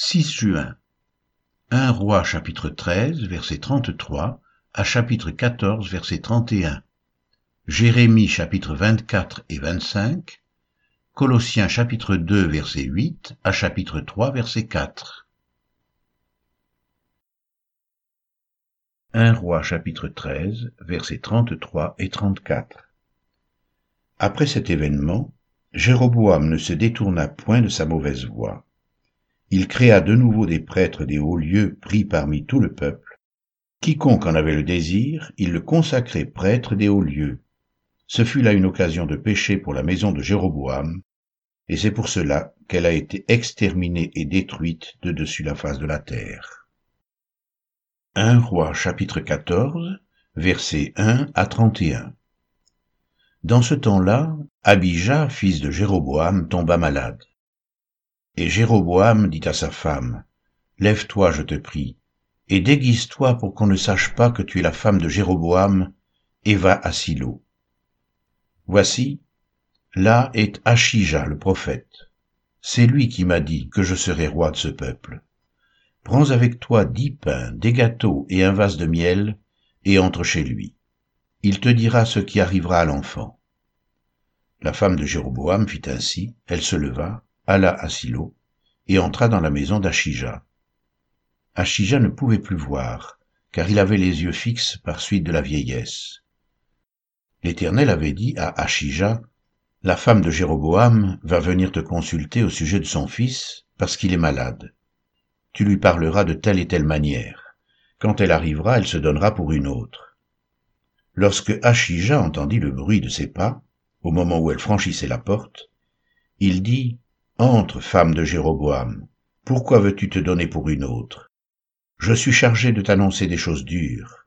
6 juin. 1 roi chapitre 13 verset 33 à chapitre 14 verset 31. Jérémie chapitre 24 et 25. Colossiens chapitre 2 verset 8 à chapitre 3 verset 4. 1 roi chapitre 13 verset 33 et 34. Après cet événement, Jéroboam ne se détourna point de sa mauvaise voie il créa de nouveau des prêtres des hauts lieux pris parmi tout le peuple. Quiconque en avait le désir, il le consacrait prêtre des hauts lieux. Ce fut là une occasion de péché pour la maison de Jéroboam, et c'est pour cela qu'elle a été exterminée et détruite de dessus la face de la terre. 1 roi chapitre 14, versets 1 à 31. Dans ce temps-là, Abijah, fils de Jéroboam, tomba malade. Et Jéroboam dit à sa femme, Lève-toi, je te prie, et déguise-toi pour qu'on ne sache pas que tu es la femme de Jéroboam, et va à Silo. Voici, là est Achija le prophète. C'est lui qui m'a dit que je serais roi de ce peuple. Prends avec toi dix pains, des gâteaux et un vase de miel, et entre chez lui. Il te dira ce qui arrivera à l'enfant. La femme de Jéroboam fit ainsi, elle se leva, alla à Silo, et entra dans la maison d'Achija. Achija ne pouvait plus voir, car il avait les yeux fixes par suite de la vieillesse. L'Éternel avait dit à Achija, La femme de Jéroboam va venir te consulter au sujet de son fils, parce qu'il est malade. Tu lui parleras de telle et telle manière. Quand elle arrivera, elle se donnera pour une autre. Lorsque Achija entendit le bruit de ses pas, au moment où elle franchissait la porte, il dit, entre, femme de Jéroboam, pourquoi veux-tu te donner pour une autre? Je suis chargé de t'annoncer des choses dures.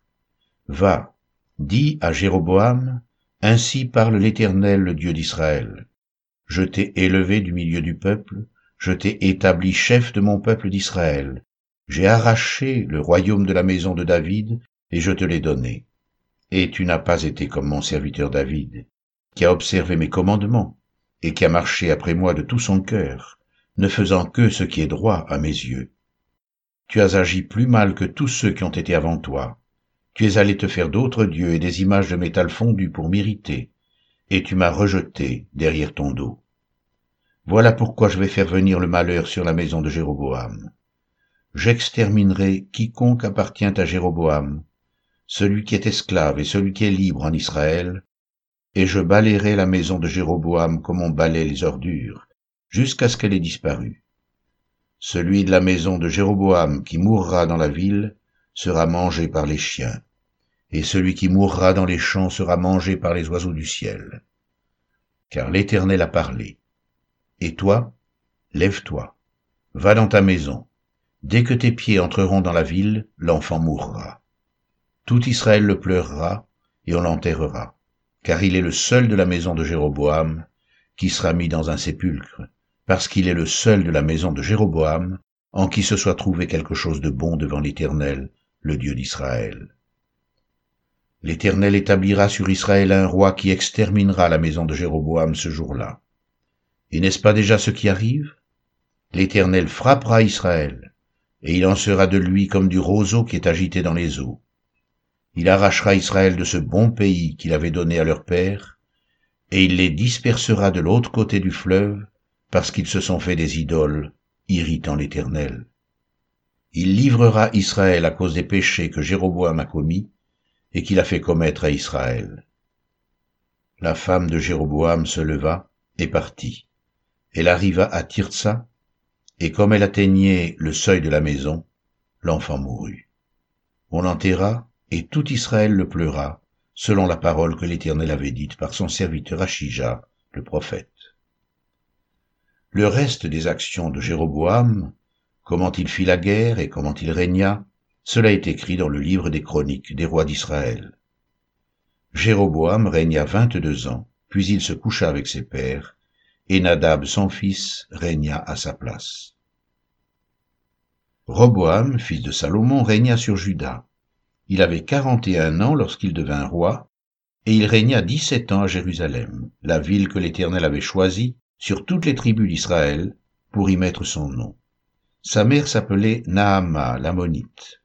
Va, dis à Jéroboam, Ainsi parle l'Éternel, le Dieu d'Israël. Je t'ai élevé du milieu du peuple, je t'ai établi chef de mon peuple d'Israël. J'ai arraché le royaume de la maison de David, et je te l'ai donné. Et tu n'as pas été comme mon serviteur David, qui a observé mes commandements, et qui a marché après moi de tout son cœur, ne faisant que ce qui est droit à mes yeux. Tu as agi plus mal que tous ceux qui ont été avant toi. Tu es allé te faire d'autres dieux et des images de métal fondu pour m'irriter, et tu m'as rejeté derrière ton dos. Voilà pourquoi je vais faire venir le malheur sur la maison de Jéroboam. J'exterminerai quiconque appartient à Jéroboam, celui qui est esclave et celui qui est libre en Israël, et je balayerai la maison de Jéroboam comme on balaie les ordures, jusqu'à ce qu'elle ait disparu. Celui de la maison de Jéroboam qui mourra dans la ville sera mangé par les chiens, et celui qui mourra dans les champs sera mangé par les oiseaux du ciel. Car l'Éternel a parlé. Et toi, lève-toi, va dans ta maison. Dès que tes pieds entreront dans la ville, l'enfant mourra. Tout Israël le pleurera, et on l'enterrera car il est le seul de la maison de Jéroboam qui sera mis dans un sépulcre, parce qu'il est le seul de la maison de Jéroboam en qui se soit trouvé quelque chose de bon devant l'Éternel, le Dieu d'Israël. L'Éternel établira sur Israël un roi qui exterminera la maison de Jéroboam ce jour-là. Et n'est-ce pas déjà ce qui arrive? L'Éternel frappera Israël, et il en sera de lui comme du roseau qui est agité dans les eaux. Il arrachera Israël de ce bon pays qu'il avait donné à leur père, et il les dispersera de l'autre côté du fleuve, parce qu'ils se sont fait des idoles, irritant l'Éternel. Il livrera Israël à cause des péchés que Jéroboam a commis, et qu'il a fait commettre à Israël. La femme de Jéroboam se leva et partit. Elle arriva à Tirtsa, et comme elle atteignait le seuil de la maison, l'enfant mourut. On l'enterra, et tout Israël le pleura, selon la parole que l'Éternel avait dite par son serviteur Achija, le prophète. Le reste des actions de Jéroboam, comment il fit la guerre et comment il régna, cela est écrit dans le livre des chroniques des rois d'Israël. Jéroboam régna vingt-deux ans, puis il se coucha avec ses pères, et Nadab son fils régna à sa place. Roboam, fils de Salomon, régna sur Juda. Il avait quarante et un ans lorsqu'il devint roi, et il régna dix-sept ans à Jérusalem, la ville que l'Éternel avait choisie sur toutes les tribus d'Israël pour y mettre son nom. Sa mère s'appelait Naama, l'ammonite.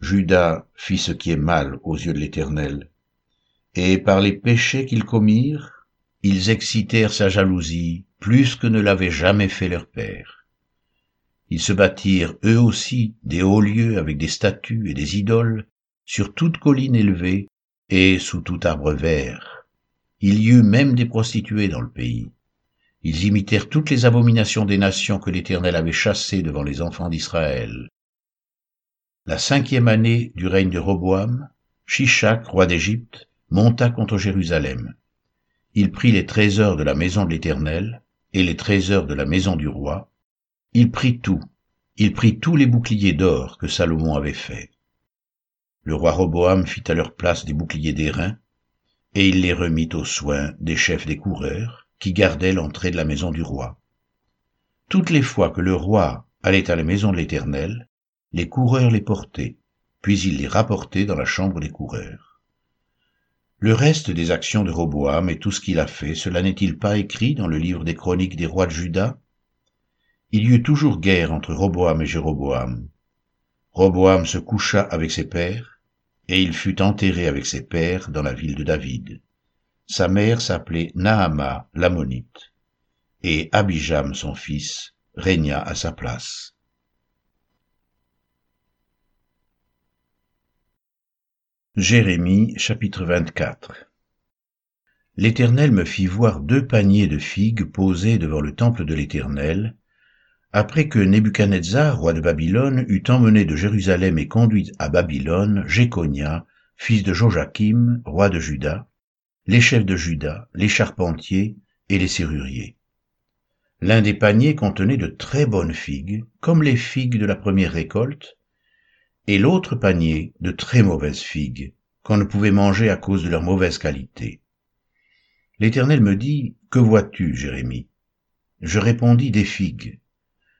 Judas fit ce qui est mal aux yeux de l'Éternel. Et par les péchés qu'ils commirent, ils excitèrent sa jalousie plus que ne l'avait jamais fait leur père. Ils se bâtirent eux aussi des hauts lieux avec des statues et des idoles sur toute colline élevée et sous tout arbre vert. Il y eut même des prostituées dans le pays. Ils imitèrent toutes les abominations des nations que l'Éternel avait chassées devant les enfants d'Israël. La cinquième année du règne de Roboam, Shishak, roi d'Égypte, monta contre Jérusalem. Il prit les trésors de la maison de l'Éternel et les trésors de la maison du roi. Il prit tout. Il prit tous les boucliers d'or que Salomon avait faits. Le roi Roboam fit à leur place des boucliers d'airain, et il les remit aux soins des chefs des coureurs, qui gardait l'entrée de la maison du roi. Toutes les fois que le roi allait à la maison de l'Éternel, les coureurs les portaient, puis il les rapportait dans la chambre des coureurs. Le reste des actions de Roboam et tout ce qu'il a fait, cela n'est-il pas écrit dans le livre des chroniques des rois de Juda? Il y eut toujours guerre entre Roboam et Jéroboam. Roboam se coucha avec ses pères, et il fut enterré avec ses pères dans la ville de David. Sa mère s'appelait Nahama l'ammonite, et Abijam son fils régna à sa place. Jérémie chapitre 24 L'Éternel me fit voir deux paniers de figues posés devant le temple de l'Éternel, après que Nebuchadnezzar, roi de Babylone, eut emmené de Jérusalem et conduit à Babylone Jéconia, fils de Joachim, roi de Juda, les chefs de Juda, les charpentiers et les serruriers. L'un des paniers contenait de très bonnes figues, comme les figues de la première récolte, et l'autre panier de très mauvaises figues, qu'on ne pouvait manger à cause de leur mauvaise qualité. L'Éternel me dit, Que vois-tu, Jérémie? Je répondis, Des figues.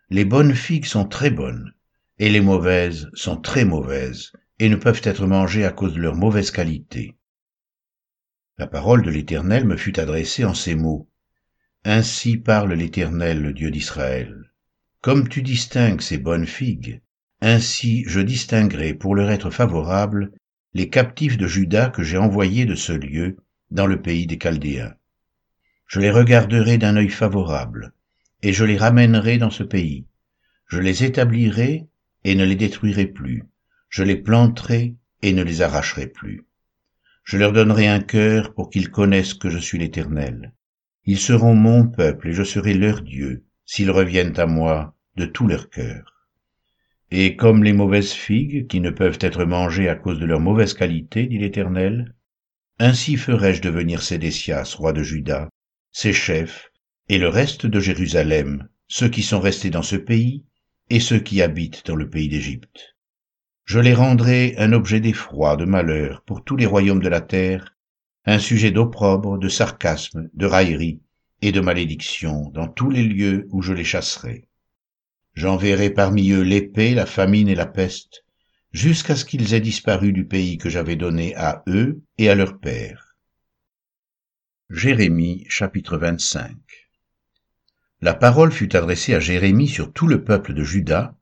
Les bonnes figues sont très bonnes, et les mauvaises sont très mauvaises, et ne peuvent être mangées à cause de leur mauvaise qualité. La parole de l'Éternel me fut adressée en ces mots. Ainsi parle l'Éternel, le Dieu d'Israël. Comme tu distingues ces bonnes figues, ainsi je distinguerai pour leur être favorable les captifs de Juda que j'ai envoyés de ce lieu dans le pays des Chaldéens. Je les regarderai d'un œil favorable, et je les ramènerai dans ce pays. Je les établirai et ne les détruirai plus. Je les planterai et ne les arracherai plus. Je leur donnerai un cœur pour qu'ils connaissent que je suis l'Éternel. Ils seront mon peuple et je serai leur Dieu, s'ils reviennent à moi de tout leur cœur. Et comme les mauvaises figues, qui ne peuvent être mangées à cause de leur mauvaise qualité, dit l'Éternel, ainsi ferai-je devenir Sédécias, roi de Juda, ses chefs, et le reste de Jérusalem, ceux qui sont restés dans ce pays, et ceux qui habitent dans le pays d'Égypte. Je les rendrai un objet d'effroi, de malheur pour tous les royaumes de la terre, un sujet d'opprobre, de sarcasme, de raillerie et de malédiction dans tous les lieux où je les chasserai. J'enverrai parmi eux l'épée, la famine et la peste, jusqu'à ce qu'ils aient disparu du pays que j'avais donné à eux et à leurs pères. Jérémie chapitre 25 La parole fut adressée à Jérémie sur tout le peuple de Juda,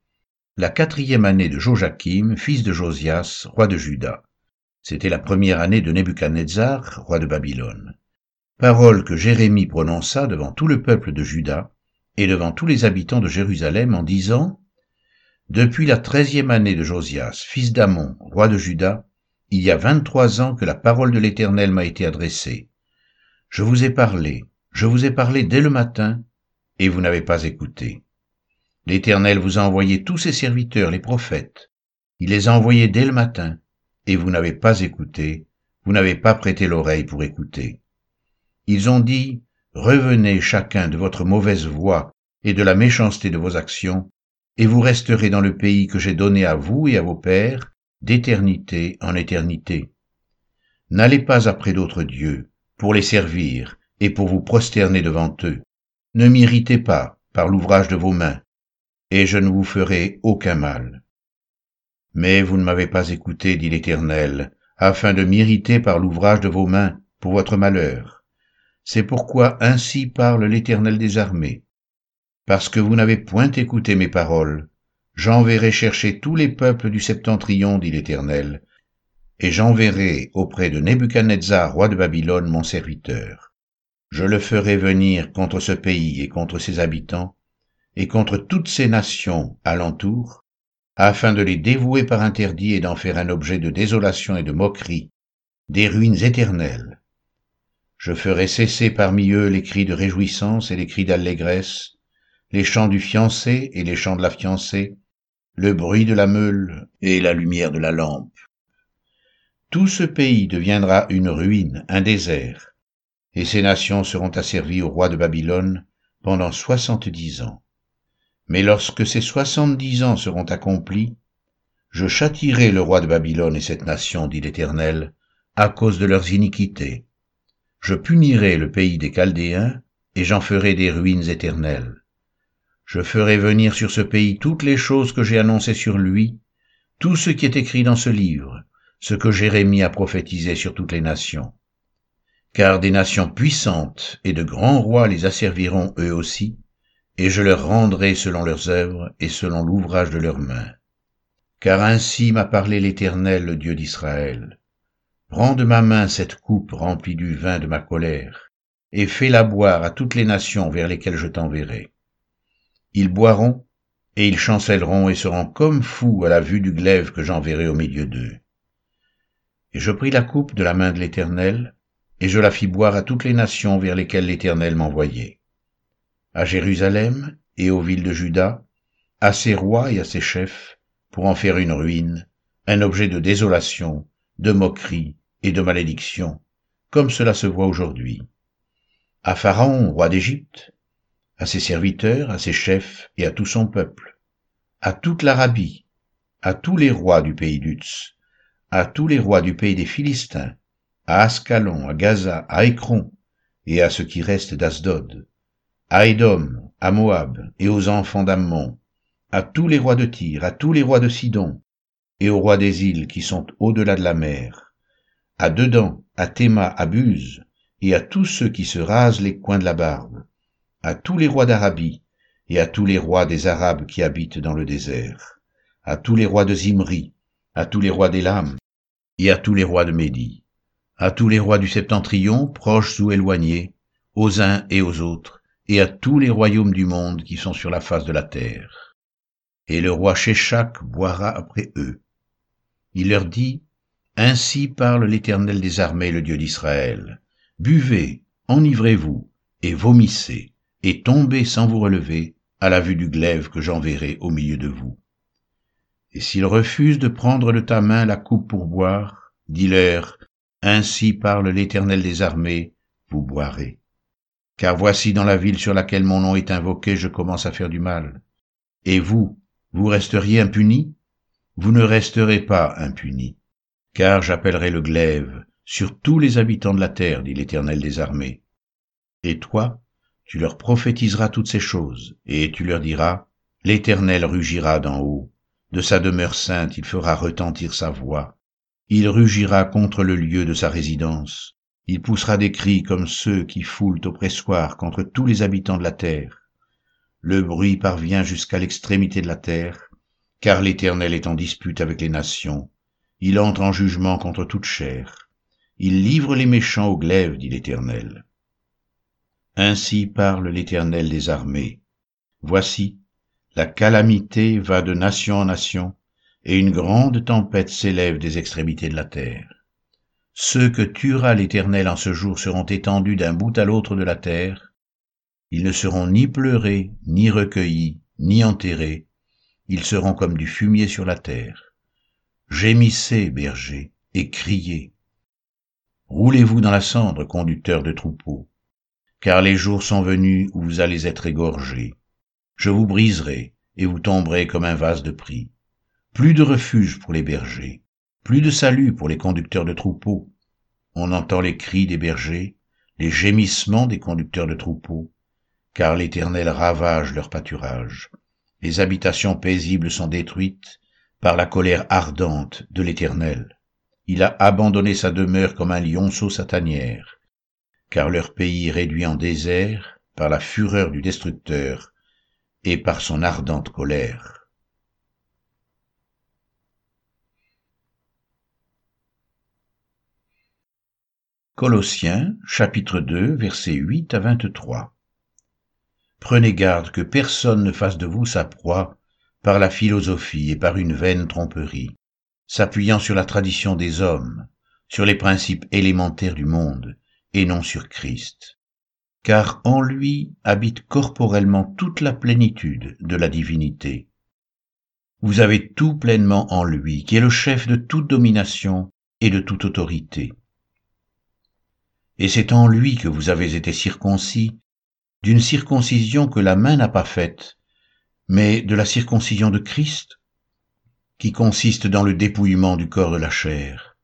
la quatrième année de Joachim, fils de Josias, roi de Juda. C'était la première année de Nebuchadnezzar, roi de Babylone. Parole que Jérémie prononça devant tout le peuple de Juda et devant tous les habitants de Jérusalem en disant Depuis la treizième année de Josias, fils d'Amon, roi de Juda, il y a vingt-trois ans que la parole de l'Éternel m'a été adressée. Je vous ai parlé, je vous ai parlé dès le matin, et vous n'avez pas écouté. L'Éternel vous a envoyé tous ses serviteurs, les prophètes. Il les a envoyés dès le matin, et vous n'avez pas écouté, vous n'avez pas prêté l'oreille pour écouter. Ils ont dit, Revenez chacun de votre mauvaise voie et de la méchanceté de vos actions, et vous resterez dans le pays que j'ai donné à vous et à vos pères, d'éternité en éternité. N'allez pas après d'autres dieux, pour les servir et pour vous prosterner devant eux. Ne m'irritez pas par l'ouvrage de vos mains, et je ne vous ferai aucun mal. Mais vous ne m'avez pas écouté, dit l'Éternel, afin de m'irriter par l'ouvrage de vos mains, pour votre malheur. C'est pourquoi ainsi parle l'Éternel des armées. parce que vous n'avez point écouté mes paroles, j'enverrai chercher tous les peuples du septentrion, dit l'Éternel, et j'enverrai auprès de Nebuchadnezzar, roi de Babylone, mon serviteur. Je le ferai venir contre ce pays et contre ses habitants, et contre toutes ces nations alentour, afin de les dévouer par interdit et d'en faire un objet de désolation et de moquerie, des ruines éternelles. Je ferai cesser parmi eux les cris de réjouissance et les cris d'allégresse, les chants du fiancé et les chants de la fiancée, le bruit de la meule et la lumière de la lampe. Tout ce pays deviendra une ruine, un désert, et ces nations seront asservies au roi de Babylone pendant soixante-dix ans. Mais lorsque ces soixante-dix ans seront accomplis, je châtirai le roi de Babylone et cette nation, dit l'Éternel, à cause de leurs iniquités. Je punirai le pays des Chaldéens, et j'en ferai des ruines éternelles. Je ferai venir sur ce pays toutes les choses que j'ai annoncées sur lui, tout ce qui est écrit dans ce livre, ce que Jérémie a prophétisé sur toutes les nations. Car des nations puissantes et de grands rois les asserviront eux aussi, et je leur rendrai selon leurs œuvres et selon l'ouvrage de leurs mains. Car ainsi m'a parlé l'Éternel, le Dieu d'Israël. Prends de ma main cette coupe remplie du vin de ma colère, et fais-la boire à toutes les nations vers lesquelles je t'enverrai. Ils boiront, et ils chancelleront et seront comme fous à la vue du glaive que j'enverrai au milieu d'eux. Et je pris la coupe de la main de l'Éternel, et je la fis boire à toutes les nations vers lesquelles l'Éternel m'envoyait. À Jérusalem et aux villes de Juda, à ses rois et à ses chefs, pour en faire une ruine, un objet de désolation, de moquerie et de malédiction, comme cela se voit aujourd'hui. À Pharaon, roi d'Égypte, à ses serviteurs, à ses chefs et à tout son peuple, à toute l'Arabie, à tous les rois du pays d'Utz, à tous les rois du pays des Philistins, à Ascalon, à Gaza, à Écron, et à ce qui reste d'Asdod, à Édom, à Moab, et aux enfants d'Ammon, à tous les rois de Tyr, à tous les rois de Sidon, et aux rois des îles qui sont au-delà de la mer, à Dedan, à Théma, à Buse, et à tous ceux qui se rasent les coins de la barbe, à tous les rois d'Arabie, et à tous les rois des Arabes qui habitent dans le désert, à tous les rois de Zimri, à tous les rois d'Élam, et à tous les rois de Médie, à tous les rois du septentrion, proches ou éloignés, aux uns et aux autres, et à tous les royaumes du monde qui sont sur la face de la terre. Et le roi Sheshak boira après eux. Il leur dit, Ainsi parle l'Éternel des armées, le Dieu d'Israël. Buvez, enivrez-vous, et vomissez, et tombez sans vous relever à la vue du glaive que j'enverrai au milieu de vous. Et s'ils refusent de prendre de ta main la coupe pour boire, dis-leur, Ainsi parle l'Éternel des armées, vous boirez. Car voici dans la ville sur laquelle mon nom est invoqué, je commence à faire du mal. Et vous, vous resteriez impunis? Vous ne resterez pas impunis, car j'appellerai le glaive sur tous les habitants de la terre, dit l'Éternel des armées. Et toi, tu leur prophétiseras toutes ces choses, et tu leur diras, L'Éternel rugira d'en haut, de sa demeure sainte il fera retentir sa voix, il rugira contre le lieu de sa résidence, il poussera des cris comme ceux qui foulent au pressoir contre tous les habitants de la terre. Le bruit parvient jusqu'à l'extrémité de la terre, car l'Éternel est en dispute avec les nations, il entre en jugement contre toute chair, il livre les méchants au glaive, dit l'Éternel. Ainsi parle l'Éternel des armées. Voici, la calamité va de nation en nation, et une grande tempête s'élève des extrémités de la terre. Ceux que tuera l'Éternel en ce jour seront étendus d'un bout à l'autre de la terre. Ils ne seront ni pleurés, ni recueillis, ni enterrés. Ils seront comme du fumier sur la terre. Gémissez, bergers, et criez. Roulez-vous dans la cendre, conducteurs de troupeaux car les jours sont venus où vous allez être égorgés. Je vous briserai, et vous tomberez comme un vase de prix. Plus de refuge pour les bergers, plus de salut pour les conducteurs de troupeaux. On entend les cris des bergers, les gémissements des conducteurs de troupeaux, car l'Éternel ravage leur pâturage. Les habitations paisibles sont détruites par la colère ardente de l'Éternel. Il a abandonné sa demeure comme un lionceau sa tanière car leur pays réduit en désert par la fureur du destructeur, et par son ardente colère. Colossiens chapitre 2 versets 8 à 23 Prenez garde que personne ne fasse de vous sa proie par la philosophie et par une vaine tromperie, s'appuyant sur la tradition des hommes, sur les principes élémentaires du monde, et non sur Christ. Car en lui habite corporellement toute la plénitude de la divinité. Vous avez tout pleinement en lui, qui est le chef de toute domination et de toute autorité. Et c'est en lui que vous avez été circoncis, d'une circoncision que la main n'a pas faite, mais de la circoncision de Christ, qui consiste dans le dépouillement du corps de la chair.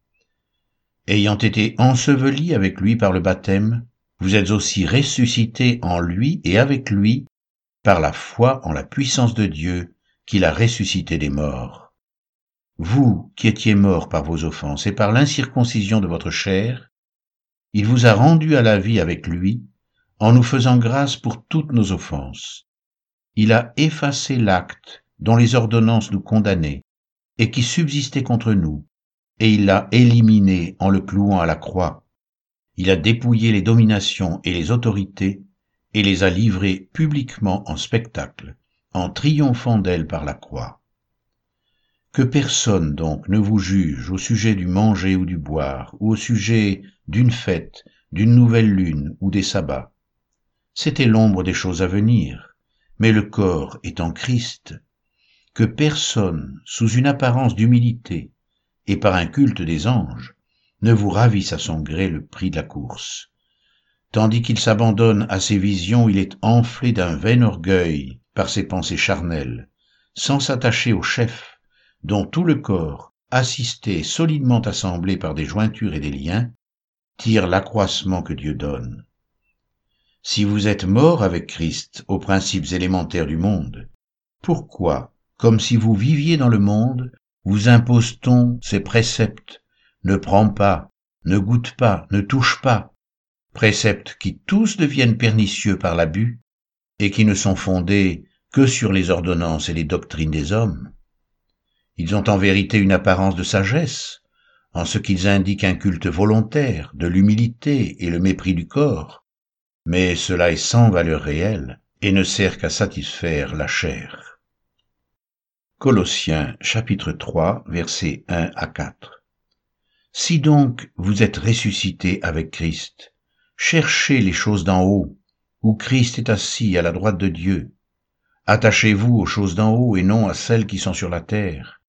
Ayant été ensevelis avec lui par le baptême, vous êtes aussi ressuscités en lui et avec lui par la foi en la puissance de Dieu qui l'a ressuscité des morts. Vous qui étiez morts par vos offenses et par l'incirconcision de votre chair, il vous a rendu à la vie avec lui en nous faisant grâce pour toutes nos offenses il a effacé l'acte dont les ordonnances nous condamnaient et qui subsistait contre nous, et il l'a éliminé en le clouant à la croix. Il a dépouillé les dominations et les autorités, et les a livrées publiquement en spectacle, en triomphant d'elles par la croix. Que personne donc ne vous juge au sujet du manger ou du boire, ou au sujet d'une fête, d'une nouvelle lune ou des sabbats. C'était l'ombre des choses à venir mais le corps est en Christ, que personne, sous une apparence d'humilité et par un culte des anges, ne vous ravisse à son gré le prix de la course. Tandis qu'il s'abandonne à ses visions, il est enflé d'un vain orgueil par ses pensées charnelles, sans s'attacher au chef, dont tout le corps, assisté solidement assemblé par des jointures et des liens, tire l'accroissement que Dieu donne. Si vous êtes mort avec Christ aux principes élémentaires du monde, pourquoi, comme si vous viviez dans le monde, vous impose-t-on ces préceptes? Ne prends pas, ne goûte pas, ne touche pas, préceptes qui tous deviennent pernicieux par l'abus et qui ne sont fondés que sur les ordonnances et les doctrines des hommes. Ils ont en vérité une apparence de sagesse, en ce qu'ils indiquent un culte volontaire, de l'humilité et le mépris du corps, mais cela est sans valeur réelle et ne sert qu'à satisfaire la chair. Colossiens chapitre 3 versets 1 à 4 Si donc vous êtes ressuscités avec Christ, cherchez les choses d'en haut, où Christ est assis à la droite de Dieu. Attachez-vous aux choses d'en haut et non à celles qui sont sur la terre,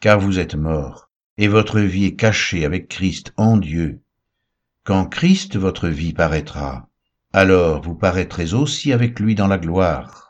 car vous êtes morts, et votre vie est cachée avec Christ en Dieu. Quand Christ votre vie paraîtra, alors vous paraîtrez aussi avec lui dans la gloire.